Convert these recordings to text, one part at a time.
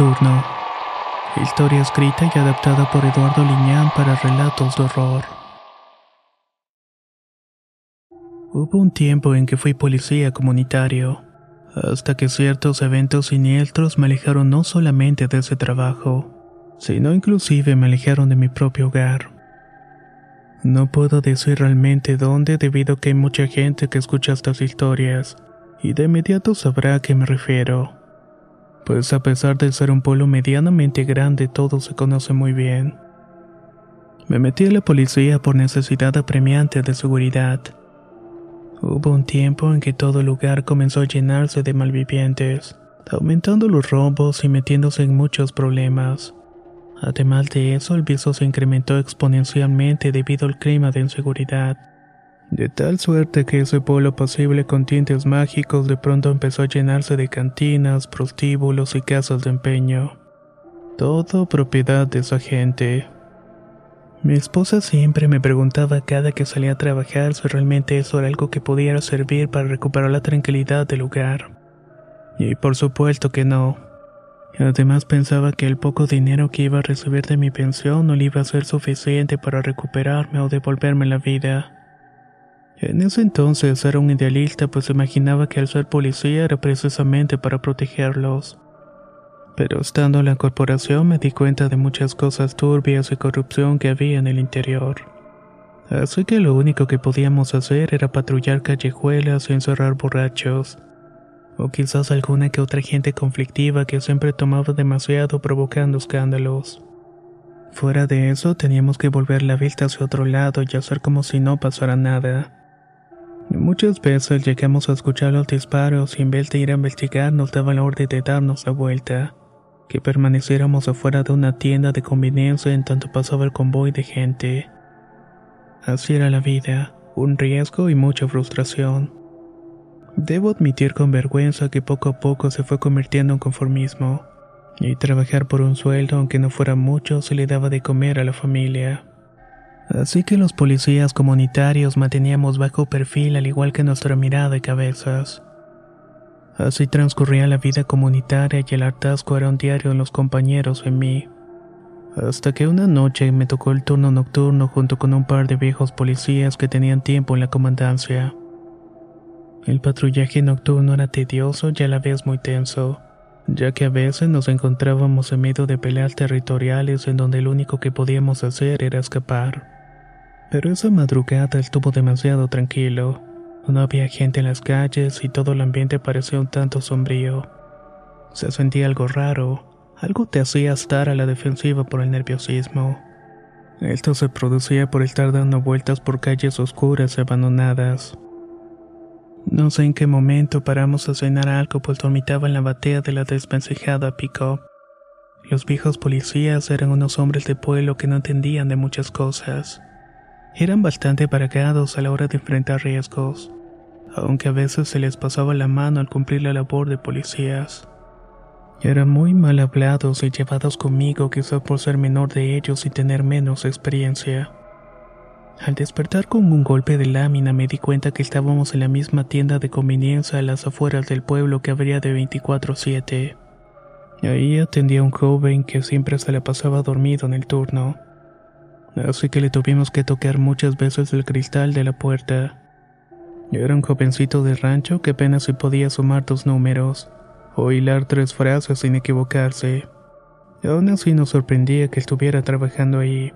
Nocturno. Historia escrita y adaptada por Eduardo Liñán para relatos de horror. Hubo un tiempo en que fui policía comunitario, hasta que ciertos eventos siniestros me alejaron no solamente de ese trabajo, sino inclusive me alejaron de mi propio hogar. No puedo decir realmente dónde debido a que hay mucha gente que escucha estas historias, y de inmediato sabrá a qué me refiero pues a pesar de ser un pueblo medianamente grande todo se conoce muy bien. Me metí a la policía por necesidad apremiante de seguridad. Hubo un tiempo en que todo el lugar comenzó a llenarse de malvivientes, aumentando los robos y metiéndose en muchos problemas. Además de eso, el vicio se incrementó exponencialmente debido al clima de inseguridad. De tal suerte que ese pueblo posible con tintes mágicos de pronto empezó a llenarse de cantinas, prostíbulos y casas de empeño. Todo propiedad de esa gente. Mi esposa siempre me preguntaba cada que salía a trabajar si realmente eso era algo que pudiera servir para recuperar la tranquilidad del lugar. Y por supuesto que no. Además pensaba que el poco dinero que iba a recibir de mi pensión no le iba a ser suficiente para recuperarme o devolverme la vida. En ese entonces era un idealista pues imaginaba que al ser policía era precisamente para protegerlos. Pero estando en la corporación me di cuenta de muchas cosas turbias y corrupción que había en el interior. Así que lo único que podíamos hacer era patrullar callejuelas y encerrar borrachos. O quizás alguna que otra gente conflictiva que siempre tomaba demasiado provocando escándalos. Fuera de eso, teníamos que volver la vista hacia otro lado y hacer como si no pasara nada. Muchas veces llegamos a escuchar los disparos y en vez de ir a investigar nos daban la orden de darnos la vuelta, que permaneciéramos afuera de una tienda de conveniencia en tanto pasaba el convoy de gente. Así era la vida, un riesgo y mucha frustración. Debo admitir con vergüenza que poco a poco se fue convirtiendo en conformismo, y trabajar por un sueldo aunque no fuera mucho se le daba de comer a la familia. Así que los policías comunitarios manteníamos bajo perfil al igual que nuestra mirada y cabezas. Así transcurría la vida comunitaria y el hartazgo era un diario en los compañeros en mí. Hasta que una noche me tocó el turno nocturno junto con un par de viejos policías que tenían tiempo en la comandancia. El patrullaje nocturno era tedioso y a la vez muy tenso, ya que a veces nos encontrábamos en medio de peleas territoriales en donde lo único que podíamos hacer era escapar. Pero esa madrugada estuvo demasiado tranquilo. No había gente en las calles y todo el ambiente parecía un tanto sombrío. Se sentía algo raro, algo te hacía estar a la defensiva por el nerviosismo. Esto se producía por estar dando vueltas por calles oscuras y abandonadas. No sé en qué momento paramos a cenar algo pues dormitaba en la batea de la desvencijada pick-up. Los viejos policías eran unos hombres de pueblo que no entendían de muchas cosas. Eran bastante paragados a la hora de enfrentar riesgos, aunque a veces se les pasaba la mano al cumplir la labor de policías. Eran muy mal hablados y llevados conmigo quizá por ser menor de ellos y tener menos experiencia. Al despertar con un golpe de lámina me di cuenta que estábamos en la misma tienda de conveniencia a las afueras del pueblo que habría de 24-7. Ahí atendía a un joven que siempre se le pasaba dormido en el turno. Así que le tuvimos que tocar muchas veces el cristal de la puerta. Era un jovencito de rancho que apenas se podía sumar dos números o hilar tres frases sin equivocarse. Aún así nos sorprendía que estuviera trabajando ahí.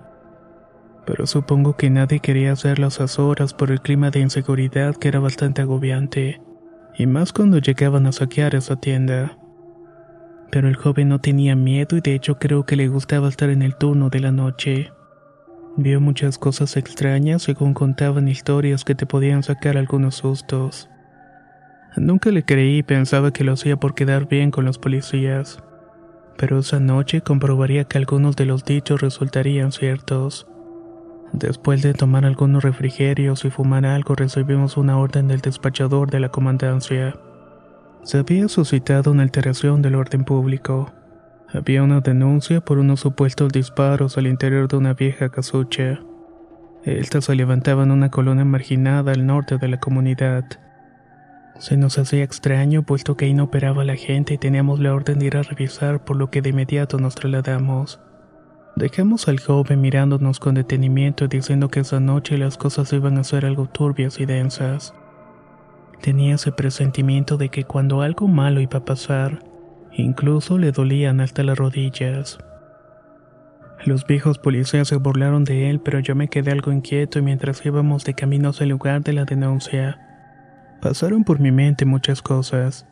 Pero supongo que nadie quería hacerlo a esas horas por el clima de inseguridad que era bastante agobiante, y más cuando llegaban a saquear esa tienda. Pero el joven no tenía miedo y de hecho creo que le gustaba estar en el turno de la noche. Vio muchas cosas extrañas según contaban historias que te podían sacar algunos sustos. Nunca le creí y pensaba que lo hacía por quedar bien con los policías. Pero esa noche comprobaría que algunos de los dichos resultarían ciertos. Después de tomar algunos refrigerios y fumar algo recibimos una orden del despachador de la comandancia. Se había suscitado una alteración del orden público. Había una denuncia por unos supuestos disparos al interior de una vieja casucha. Esta se levantaba en una colonia marginada al norte de la comunidad. Se nos hacía extraño puesto que ahí no operaba la gente y teníamos la orden de ir a revisar por lo que de inmediato nos trasladamos. Dejamos al joven mirándonos con detenimiento diciendo que esa noche las cosas iban a ser algo turbias y densas. Tenía ese presentimiento de que cuando algo malo iba a pasar, Incluso le dolían hasta las rodillas. Los viejos policías se burlaron de él, pero yo me quedé algo inquieto y mientras íbamos de camino hacia el lugar de la denuncia, pasaron por mi mente muchas cosas.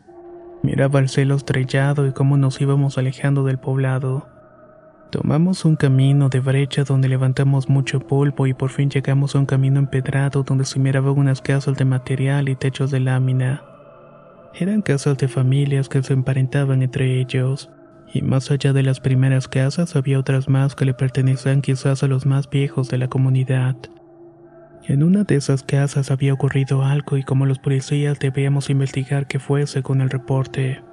Miraba el cielo estrellado y cómo nos íbamos alejando del poblado. Tomamos un camino de brecha donde levantamos mucho polvo y por fin llegamos a un camino empedrado donde se miraban unas casas de material y techos de lámina. Eran casas de familias que se emparentaban entre ellos, y más allá de las primeras casas había otras más que le pertenecían quizás a los más viejos de la comunidad. En una de esas casas había ocurrido algo y como los policías debíamos investigar qué fue según el reporte.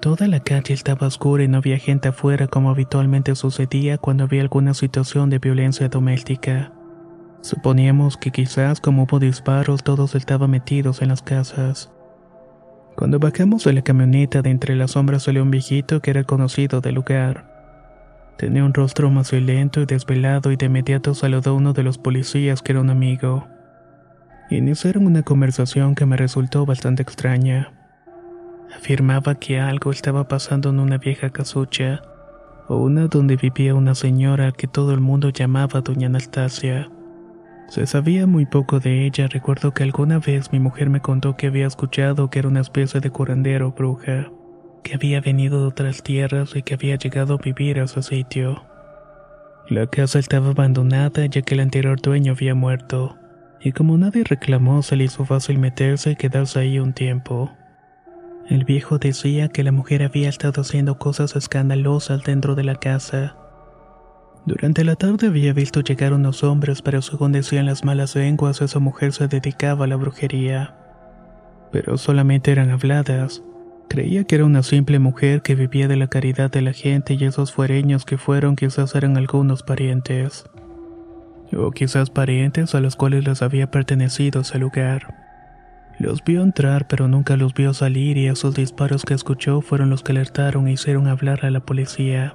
Toda la calle estaba oscura y no había gente afuera como habitualmente sucedía cuando había alguna situación de violencia doméstica. Suponíamos que quizás como hubo disparos todos estaban metidos en las casas. Cuando bajamos de la camioneta de entre las sombras salió un viejito que era conocido del lugar. Tenía un rostro más violento y desvelado y de inmediato saludó a uno de los policías que era un amigo. Iniciaron una conversación que me resultó bastante extraña. Afirmaba que algo estaba pasando en una vieja casucha, o una donde vivía una señora que todo el mundo llamaba Doña Anastasia. Se sabía muy poco de ella. Recuerdo que alguna vez mi mujer me contó que había escuchado que era una especie de curandero bruja, que había venido de otras tierras y que había llegado a vivir a ese sitio. La casa estaba abandonada ya que el anterior dueño había muerto, y como nadie reclamó se le hizo fácil meterse y quedarse ahí un tiempo. El viejo decía que la mujer había estado haciendo cosas escandalosas dentro de la casa, durante la tarde había visto llegar unos hombres, pero según decían las malas lenguas, esa mujer se dedicaba a la brujería. Pero solamente eran habladas. Creía que era una simple mujer que vivía de la caridad de la gente y esos fuereños que fueron quizás eran algunos parientes. O quizás parientes a los cuales les había pertenecido ese lugar. Los vio entrar pero nunca los vio salir y esos disparos que escuchó fueron los que alertaron e hicieron hablar a la policía.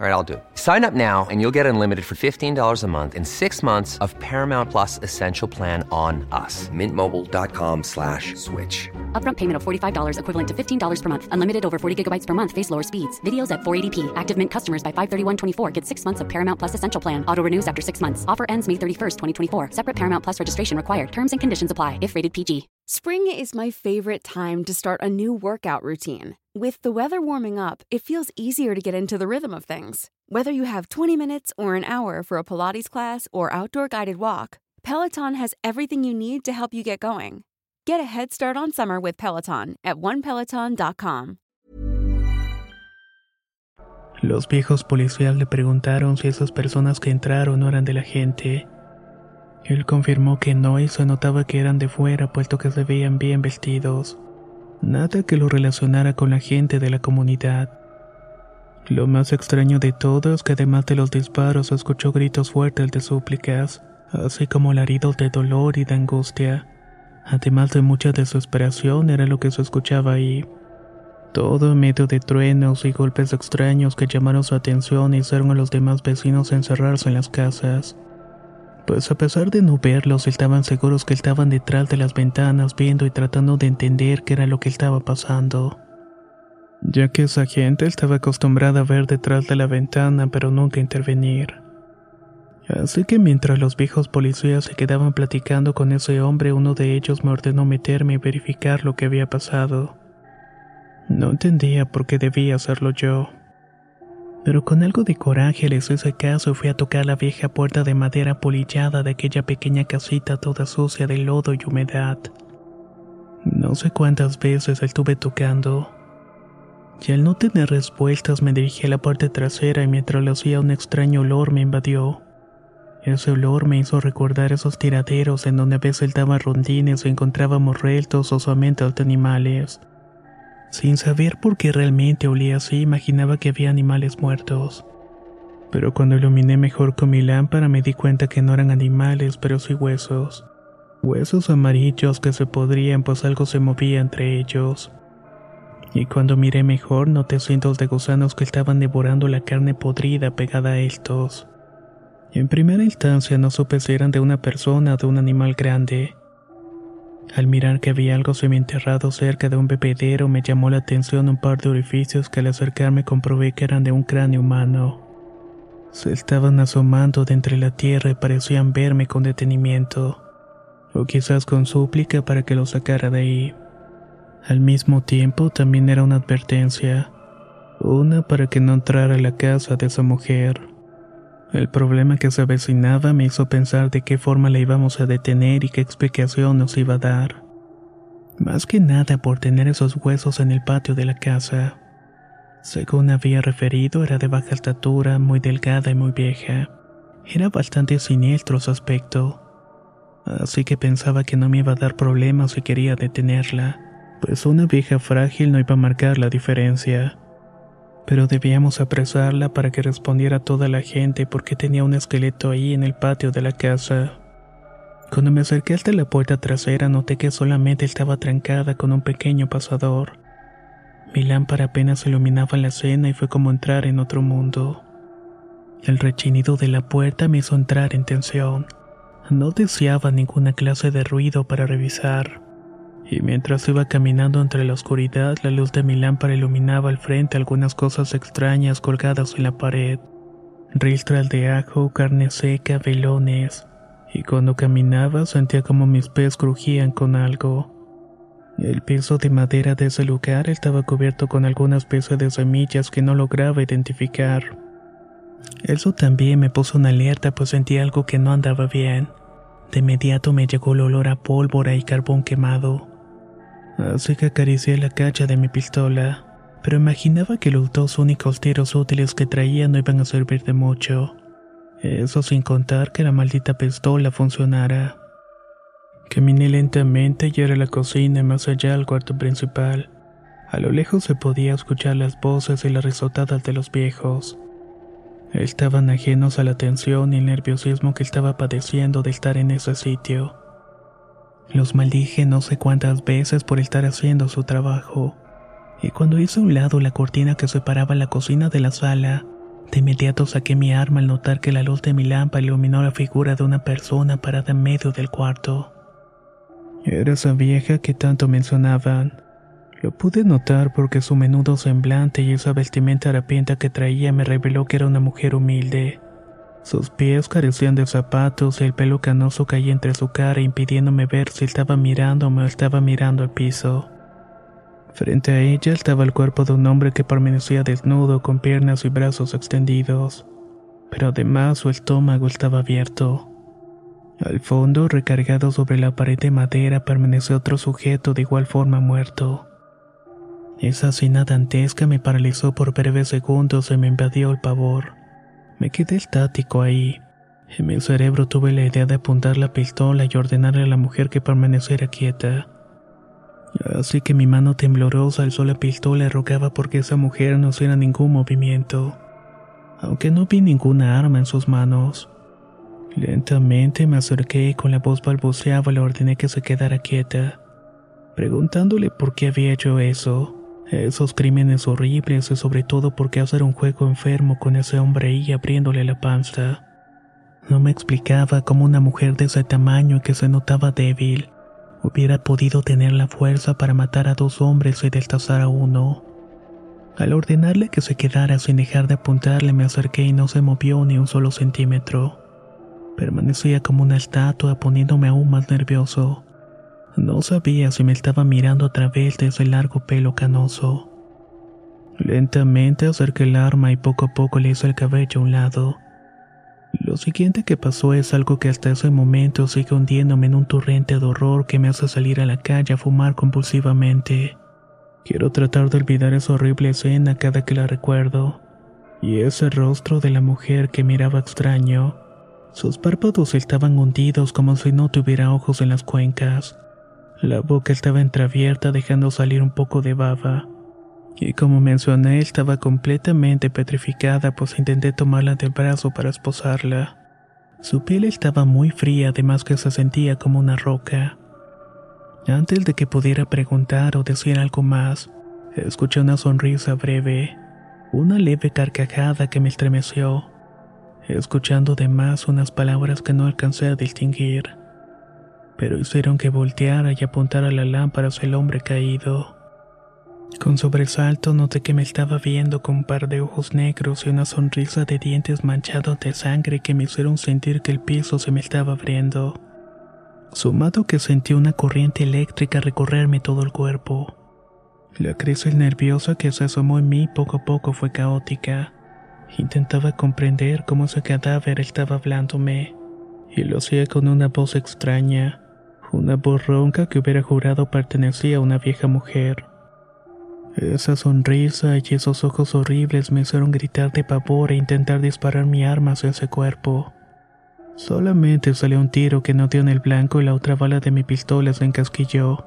All right, I'll do it. Sign up now and you'll get unlimited for $15 a month in six months of Paramount Plus Essential Plan on us. Mintmobile.com slash switch. Upfront payment of $45 equivalent to $15 per month. Unlimited over 40 gigabytes per month. Face lower speeds. Videos at 480p. Active Mint customers by 531.24 get six months of Paramount Plus Essential Plan. Auto renews after six months. Offer ends May 31st, 2024. Separate Paramount Plus registration required. Terms and conditions apply if rated PG. Spring is my favorite time to start a new workout routine. With the weather warming up, it feels easier to get into the rhythm of things. Whether you have 20 minutes or an hour for a Pilates class or outdoor guided walk, Peloton has everything you need to help you get going. Get a head start on summer with Peloton at onepeloton.com. Los viejos policías le preguntaron si esas personas que entraron no eran de la gente. Él confirmó que no y se notaba que eran de fuera puesto que se veían bien vestidos. Nada que lo relacionara con la gente de la comunidad. Lo más extraño de todo es que además de los disparos escuchó gritos fuertes de súplicas, así como alaridos de dolor y de angustia. Además de mucha desesperación era lo que se escuchaba ahí. Todo en medio de truenos y golpes extraños que llamaron su atención y hicieron a los demás vecinos encerrarse en las casas. Pues a pesar de no verlos, estaban seguros que estaban detrás de las ventanas viendo y tratando de entender qué era lo que estaba pasando. Ya que esa gente estaba acostumbrada a ver detrás de la ventana pero nunca intervenir. Así que mientras los viejos policías se quedaban platicando con ese hombre, uno de ellos me ordenó meterme y verificar lo que había pasado. No entendía por qué debía hacerlo yo. Pero con algo de coraje les hice caso y fui a tocar la vieja puerta de madera polillada de aquella pequeña casita toda sucia de lodo y humedad. No sé cuántas veces estuve tocando. Y al no tener respuestas me dirigí a la parte trasera y mientras lo hacía un extraño olor me invadió. Ese olor me hizo recordar esos tiraderos en donde a veces daban rondines o encontrábamos restos o solamente de animales. Sin saber por qué realmente olía así, imaginaba que había animales muertos. Pero cuando iluminé mejor con mi lámpara me di cuenta que no eran animales, pero sí huesos. Huesos amarillos que se podrían, pues algo se movía entre ellos. Y cuando miré mejor noté cientos de gusanos que estaban devorando la carne podrida pegada a estos. En primera instancia no supe si eran de una persona o de un animal grande. Al mirar que había algo semienterrado cerca de un bebedero me llamó la atención un par de orificios que al acercarme comprobé que eran de un cráneo humano. Se estaban asomando de entre la tierra y parecían verme con detenimiento, o quizás con súplica para que lo sacara de ahí. Al mismo tiempo también era una advertencia, una para que no entrara a la casa de esa mujer. El problema que se avecinaba me hizo pensar de qué forma la íbamos a detener y qué explicación nos iba a dar. Más que nada por tener esos huesos en el patio de la casa. Según había referido, era de baja estatura, muy delgada y muy vieja. Era bastante siniestro su aspecto. Así que pensaba que no me iba a dar problemas si quería detenerla, pues una vieja frágil no iba a marcar la diferencia pero debíamos apresarla para que respondiera toda la gente porque tenía un esqueleto ahí en el patio de la casa. Cuando me acerqué hasta la puerta trasera noté que solamente estaba trancada con un pequeño pasador. Mi lámpara apenas iluminaba la cena y fue como entrar en otro mundo. El rechinido de la puerta me hizo entrar en tensión. No deseaba ninguna clase de ruido para revisar y mientras iba caminando entre la oscuridad, la luz de mi lámpara iluminaba al frente algunas cosas extrañas colgadas en la pared. Ristras de ajo, carne seca, velones. Y cuando caminaba sentía como mis pies crujían con algo. El piso de madera de ese lugar estaba cubierto con algunas piezas de semillas que no lograba identificar. Eso también me puso una alerta pues sentí algo que no andaba bien. De inmediato me llegó el olor a pólvora y carbón quemado así que acaricié la cacha de mi pistola, pero imaginaba que los dos únicos tiros útiles que traía no iban a servir de mucho. Eso sin contar que la maldita pistola funcionara. Caminé lentamente y era la cocina y más allá al cuarto principal. A lo lejos se podía escuchar las voces y las risotadas de los viejos. Estaban ajenos a la tensión y el nerviosismo que estaba padeciendo de estar en ese sitio. Los maldije no sé cuántas veces por estar haciendo su trabajo. Y cuando hice a un lado la cortina que separaba la cocina de la sala, de inmediato saqué mi arma al notar que la luz de mi lámpara iluminó la figura de una persona parada en medio del cuarto. Era esa vieja que tanto mencionaban. Lo pude notar porque su menudo semblante y esa vestimenta harapienta que traía me reveló que era una mujer humilde. Sus pies carecían de zapatos y el pelo canoso caía entre su cara impidiéndome ver si estaba mirándome o estaba mirando al piso. Frente a ella estaba el cuerpo de un hombre que permanecía desnudo con piernas y brazos extendidos, pero además su estómago estaba abierto. Al fondo, recargado sobre la pared de madera, permaneció otro sujeto de igual forma muerto. Esa escena dantesca me paralizó por breves segundos y me invadió el pavor. Me quedé estático ahí. En mi cerebro tuve la idea de apuntar la pistola y ordenarle a la mujer que permaneciera quieta. Así que mi mano temblorosa alzó la pistola y rogaba porque esa mujer no hiciera ningún movimiento, aunque no vi ninguna arma en sus manos. Lentamente me acerqué y con la voz balbuceaba le ordené que se quedara quieta, preguntándole por qué había hecho eso, esos crímenes horribles y sobre todo por qué hacer un juego enfermo con ese hombre ahí abriéndole la panza. No me explicaba cómo una mujer de ese tamaño y que se notaba débil hubiera podido tener la fuerza para matar a dos hombres y destazar a uno. Al ordenarle que se quedara sin dejar de apuntarle me acerqué y no se movió ni un solo centímetro. Permanecía como una estatua poniéndome aún más nervioso. No sabía si me estaba mirando a través de ese largo pelo canoso. Lentamente acerqué el arma y poco a poco le hice el cabello a un lado. Lo siguiente que pasó es algo que hasta ese momento sigue hundiéndome en un torrente de horror que me hace salir a la calle a fumar compulsivamente. Quiero tratar de olvidar esa horrible escena cada que la recuerdo. Y ese rostro de la mujer que miraba extraño. Sus párpados estaban hundidos como si no tuviera ojos en las cuencas. La boca estaba entreabierta dejando salir un poco de baba. Y como mencioné, estaba completamente petrificada pues intenté tomarla del brazo para esposarla. Su piel estaba muy fría, además que se sentía como una roca. Antes de que pudiera preguntar o decir algo más, escuché una sonrisa breve, una leve carcajada que me estremeció, escuchando de más unas palabras que no alcancé a distinguir, pero hicieron que volteara y apuntara la lámpara hacia el hombre caído. Con sobresalto noté que me estaba viendo con un par de ojos negros y una sonrisa de dientes manchados de sangre que me hicieron sentir que el piso se me estaba abriendo. Sumado que sentí una corriente eléctrica recorrerme todo el cuerpo. La crisis nerviosa que se asomó en mí poco a poco fue caótica. Intentaba comprender cómo ese cadáver estaba hablándome, y lo hacía con una voz extraña, una voz ronca que hubiera jurado pertenecía a una vieja mujer. Esa sonrisa y esos ojos horribles me hicieron gritar de pavor e intentar disparar mi arma hacia ese cuerpo. Solamente salió un tiro que no dio en el blanco y la otra bala de mi pistola se encasquilló.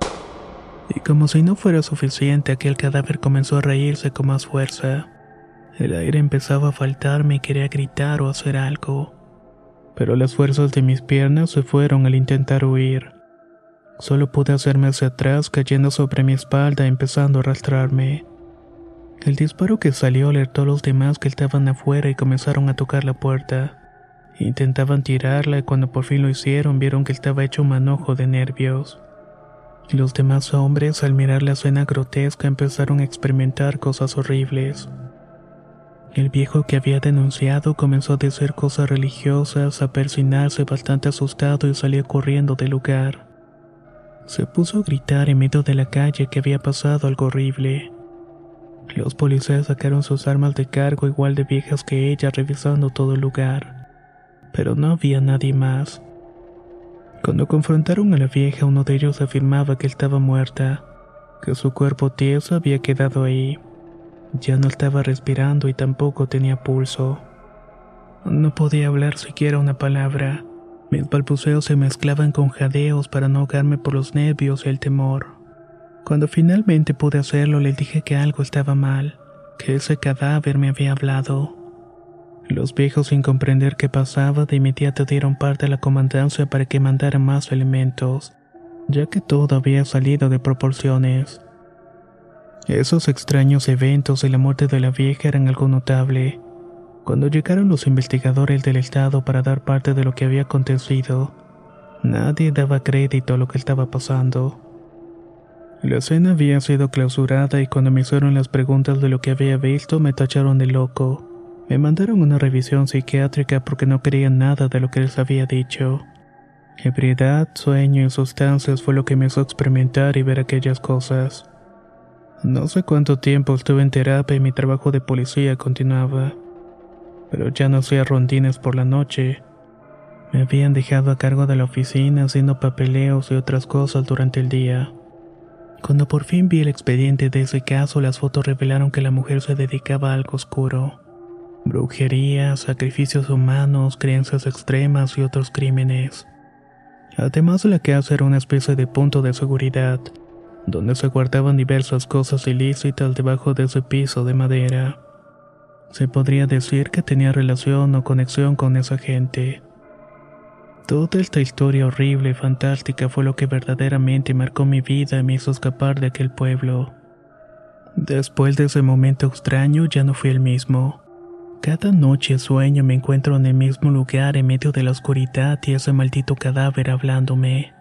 Y como si no fuera suficiente, aquel cadáver comenzó a reírse con más fuerza. El aire empezaba a faltarme y quería gritar o hacer algo. Pero las fuerzas de mis piernas se fueron al intentar huir. Solo pude hacerme hacia atrás cayendo sobre mi espalda empezando a arrastrarme. El disparo que salió alertó a los demás que estaban afuera y comenzaron a tocar la puerta. Intentaban tirarla y cuando por fin lo hicieron vieron que estaba hecho un manojo de nervios. Los demás hombres al mirar la escena grotesca empezaron a experimentar cosas horribles. El viejo que había denunciado comenzó a decir cosas religiosas, a persinarse bastante asustado y salió corriendo del lugar. Se puso a gritar en medio de la calle que había pasado algo horrible. Los policías sacaron sus armas de cargo igual de viejas que ella revisando todo el lugar, pero no había nadie más. Cuando confrontaron a la vieja, uno de ellos afirmaba que estaba muerta, que su cuerpo tieso había quedado ahí. Ya no estaba respirando y tampoco tenía pulso. No podía hablar siquiera una palabra. Mis balbuceos se mezclaban con jadeos para no ahogarme por los nervios y el temor. Cuando finalmente pude hacerlo, le dije que algo estaba mal, que ese cadáver me había hablado. Los viejos, sin comprender qué pasaba, de inmediato dieron parte a la comandancia para que mandara más elementos, ya que todo había salido de proporciones. Esos extraños eventos y la muerte de la vieja eran algo notable. Cuando llegaron los investigadores del Estado para dar parte de lo que había acontecido, nadie daba crédito a lo que estaba pasando. La escena había sido clausurada y cuando me hicieron las preguntas de lo que había visto me tacharon de loco. Me mandaron una revisión psiquiátrica porque no creían nada de lo que les había dicho. Ebriedad, sueño y sustancias fue lo que me hizo experimentar y ver aquellas cosas. No sé cuánto tiempo estuve en terapia y mi trabajo de policía continuaba pero ya no hacía rondines por la noche. Me habían dejado a cargo de la oficina haciendo papeleos y otras cosas durante el día. Cuando por fin vi el expediente de ese caso, las fotos revelaron que la mujer se dedicaba a algo oscuro. Brujería, sacrificios humanos, creencias extremas y otros crímenes. Además de la casa era una especie de punto de seguridad, donde se guardaban diversas cosas ilícitas debajo de ese piso de madera. Se podría decir que tenía relación o conexión con esa gente. Toda esta historia horrible y fantástica fue lo que verdaderamente marcó mi vida y me hizo escapar de aquel pueblo. Después de ese momento extraño ya no fui el mismo. Cada noche sueño me encuentro en el mismo lugar en medio de la oscuridad y ese maldito cadáver hablándome.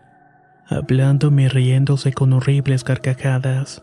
Hablándome y riéndose con horribles carcajadas.